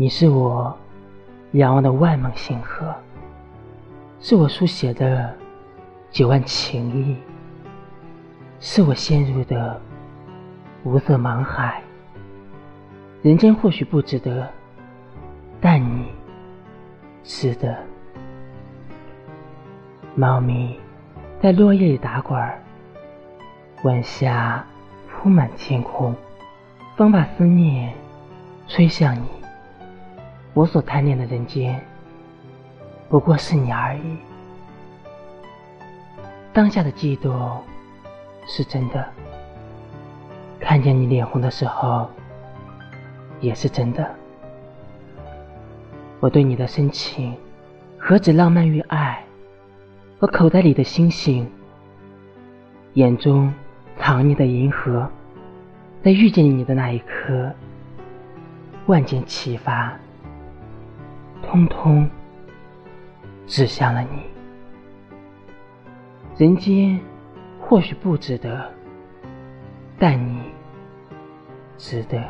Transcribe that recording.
你是我仰望的万梦星河，是我书写的九万情意，是我陷入的无色茫海。人间或许不值得，但你值得。猫咪在落叶里打滚儿，晚霞铺满天空，风把思念吹向你。我所贪恋的人间，不过是你而已。当下的悸动是真的，看见你脸红的时候，也是真的。我对你的深情，何止浪漫与爱？我口袋里的星星，眼中藏匿的银河，在遇见你的那一刻，万箭齐发。通通指向了你。人间或许不值得，但你值得。